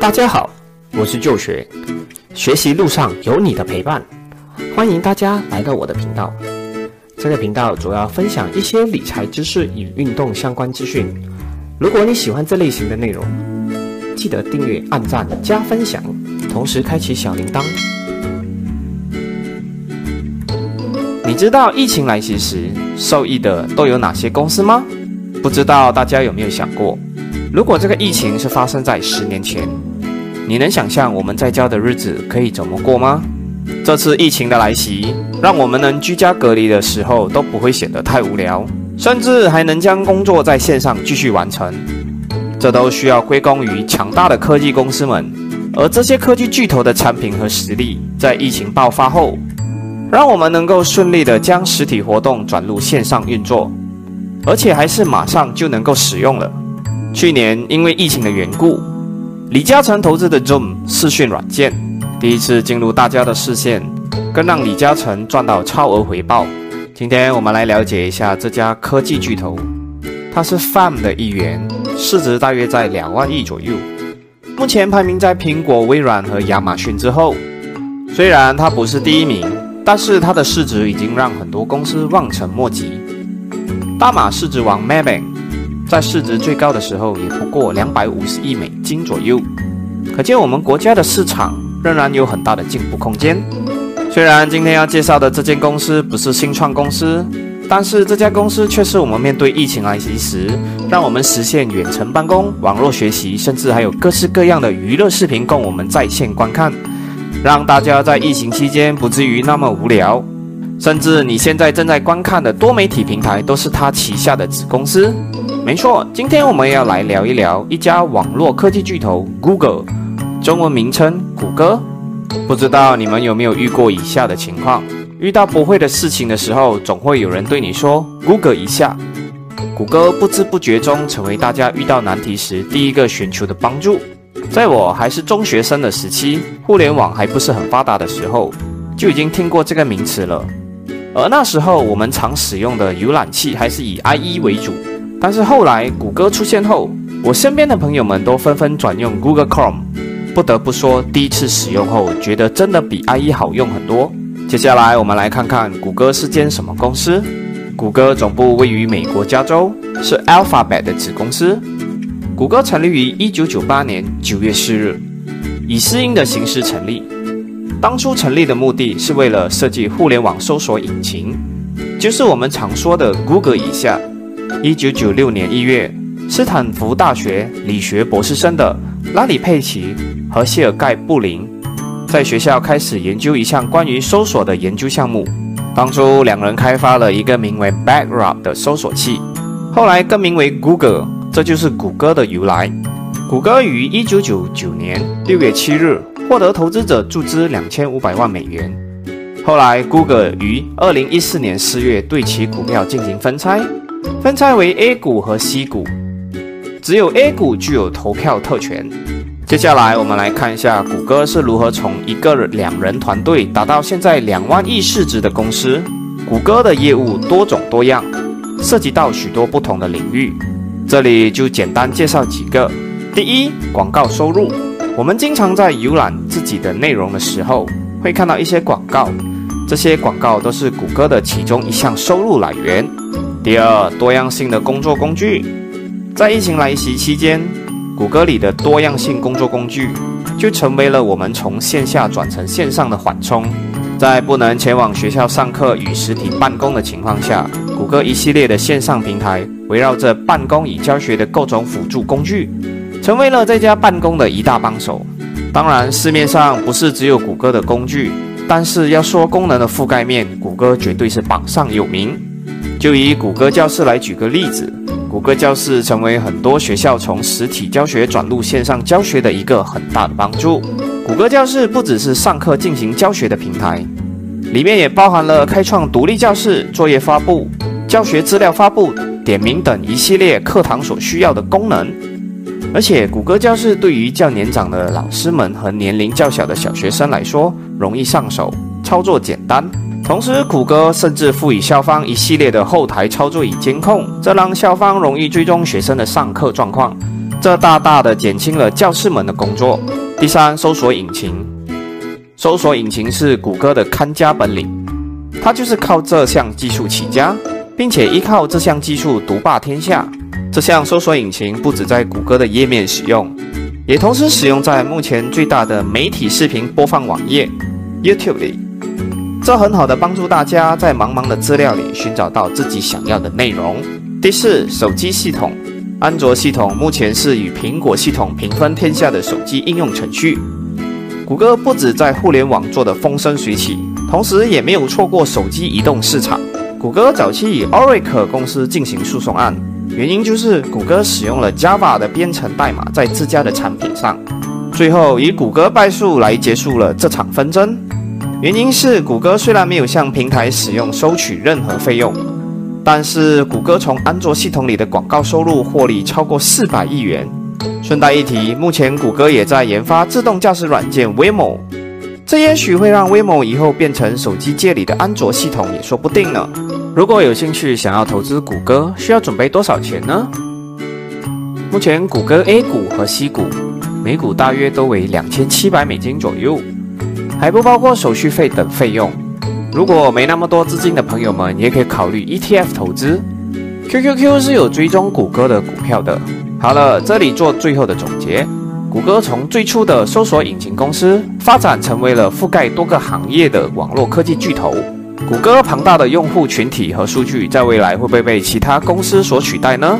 大家好，我是就学，学习路上有你的陪伴，欢迎大家来到我的频道。这个频道主要分享一些理财知识与运动相关资讯。如果你喜欢这类型的内容，记得订阅、按赞、加分享，同时开启小铃铛。你知道疫情来袭时受益的都有哪些公司吗？不知道大家有没有想过，如果这个疫情是发生在十年前，你能想象我们在家的日子可以怎么过吗？这次疫情的来袭，让我们能居家隔离的时候都不会显得太无聊，甚至还能将工作在线上继续完成。这都需要归功于强大的科技公司们，而这些科技巨头的产品和实力，在疫情爆发后，让我们能够顺利的将实体活动转入线上运作，而且还是马上就能够使用了。去年因为疫情的缘故，李嘉诚投资的 Zoom 视讯软件第一次进入大家的视线，更让李嘉诚赚到超额回报。今天我们来了解一下这家科技巨头，它是 Farm 的一员，市值大约在两万亿左右，目前排名在苹果、微软和亚马逊之后。虽然它不是第一名，但是它的市值已经让很多公司望尘莫及。大马市值王 Maybank。在市值最高的时候，也不过两百五十亿美金左右，可见我们国家的市场仍然有很大的进步空间。虽然今天要介绍的这间公司不是新创公司，但是这家公司却是我们面对疫情来袭时，让我们实现远程办公、网络学习，甚至还有各式各样的娱乐视频供我们在线观看，让大家在疫情期间不至于那么无聊。甚至你现在正在观看的多媒体平台都是它旗下的子公司。没错，今天我们要来聊一聊一家网络科技巨头 Google，中文名称谷歌。不知道你们有没有遇过以下的情况：遇到不会的事情的时候，总会有人对你说 “Google 一下”。谷歌不知不觉中成为大家遇到难题时第一个寻求的帮助。在我还是中学生的时期，互联网还不是很发达的时候，就已经听过这个名词了。而那时候我们常使用的浏览器还是以 IE 为主。但是后来谷歌出现后，我身边的朋友们都纷纷转用 Google Chrome。不得不说，第一次使用后觉得真的比 IE 好用很多。接下来我们来看看谷歌是间什么公司。谷歌总部位于美国加州，是 Alphabet 的子公司。谷歌成立于1998年9月4日，以私营的形式成立。当初成立的目的是为了设计互联网搜索引擎，就是我们常说的 Google 以下。一九九六年一月，斯坦福大学理学博士生的拉里·佩奇和谢尔盖·布林在学校开始研究一项关于搜索的研究项目。当初，两人开发了一个名为 Backrub 的搜索器，后来更名为 Google，这就是谷歌的由来。谷歌于一九九九年六月七日获得投资者注资两千五百万美元。后来，Google 于二零一四年四月对其股票进行分拆。分拆为 A 股和 C 股，只有 A 股具有投票特权。接下来，我们来看一下谷歌是如何从一个两人团队达到现在两万亿市值的公司。谷歌的业务多种多样，涉及到许多不同的领域。这里就简单介绍几个。第一，广告收入。我们经常在浏览自己的内容的时候，会看到一些广告，这些广告都是谷歌的其中一项收入来源。第二，多样性的工作工具，在疫情来袭期间，谷歌里的多样性工作工具就成为了我们从线下转成线上的缓冲。在不能前往学校上课与实体办公的情况下，谷歌一系列的线上平台围绕着办公与教学的各种辅助工具，成为了在家办公的一大帮手。当然，市面上不是只有谷歌的工具，但是要说功能的覆盖面，谷歌绝对是榜上有名。就以谷歌教室来举个例子，谷歌教室成为很多学校从实体教学转入线上教学的一个很大的帮助。谷歌教室不只是上课进行教学的平台，里面也包含了开创独立教室、作业发布、教学资料发布、点名等一系列课堂所需要的功能。而且，谷歌教室对于较年长的老师们和年龄较小的小学生来说，容易上手，操作简单。同时，谷歌甚至赋予校方一系列的后台操作与监控，这让校方容易追踪学生的上课状况。这大大的减轻了教师们的工作。第三，搜索引擎，搜索引擎是谷歌的看家本领，它就是靠这项技术起家，并且依靠这项技术独霸天下。这项搜索引擎不止在谷歌的页面使用，也同时使用在目前最大的媒体视频播放网页 YouTube 里。这很好的帮助大家在茫茫的资料里寻找到自己想要的内容。第四，手机系统，安卓系统目前是与苹果系统平分天下的手机应用程序。谷歌不止在互联网做得风生水起，同时也没有错过手机移动市场。谷歌早期以 Oracle 公司进行诉讼案，原因就是谷歌使用了 Java 的编程代码在自家的产品上，最后以谷歌败诉来结束了这场纷争。原因是谷歌虽然没有向平台使用收取任何费用，但是谷歌从安卓系统里的广告收入获利超过四百亿元。顺带一提，目前谷歌也在研发自动驾驶软件 Waymo，这也许会让 Waymo 以后变成手机界里的安卓系统也说不定呢。如果有兴趣想要投资谷歌，需要准备多少钱呢？目前谷歌 A 股和 C 股每股大约都为两千七百美金左右。还不包括手续费等费用。如果没那么多资金的朋友们，也可以考虑 ETF 投资。QQQ 是有追踪谷歌的股票的。好了，这里做最后的总结：谷歌从最初的搜索引擎公司，发展成为了覆盖多个行业的网络科技巨头。谷歌庞大的用户群体和数据，在未来会不会被其他公司所取代呢？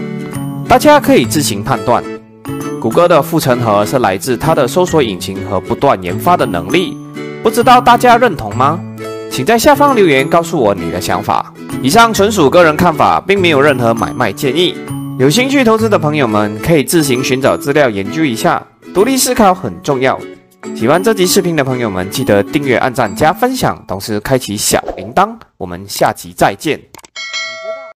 大家可以自行判断。谷歌的护城河是来自它的搜索引擎和不断研发的能力。不知道大家认同吗？请在下方留言告诉我你的想法。以上纯属个人看法，并没有任何买卖建议。有兴趣投资的朋友们可以自行寻找资料研究一下，独立思考很重要。喜欢这集视频的朋友们，记得订阅、按赞、加分享，同时开启小铃铛。我们下集再见。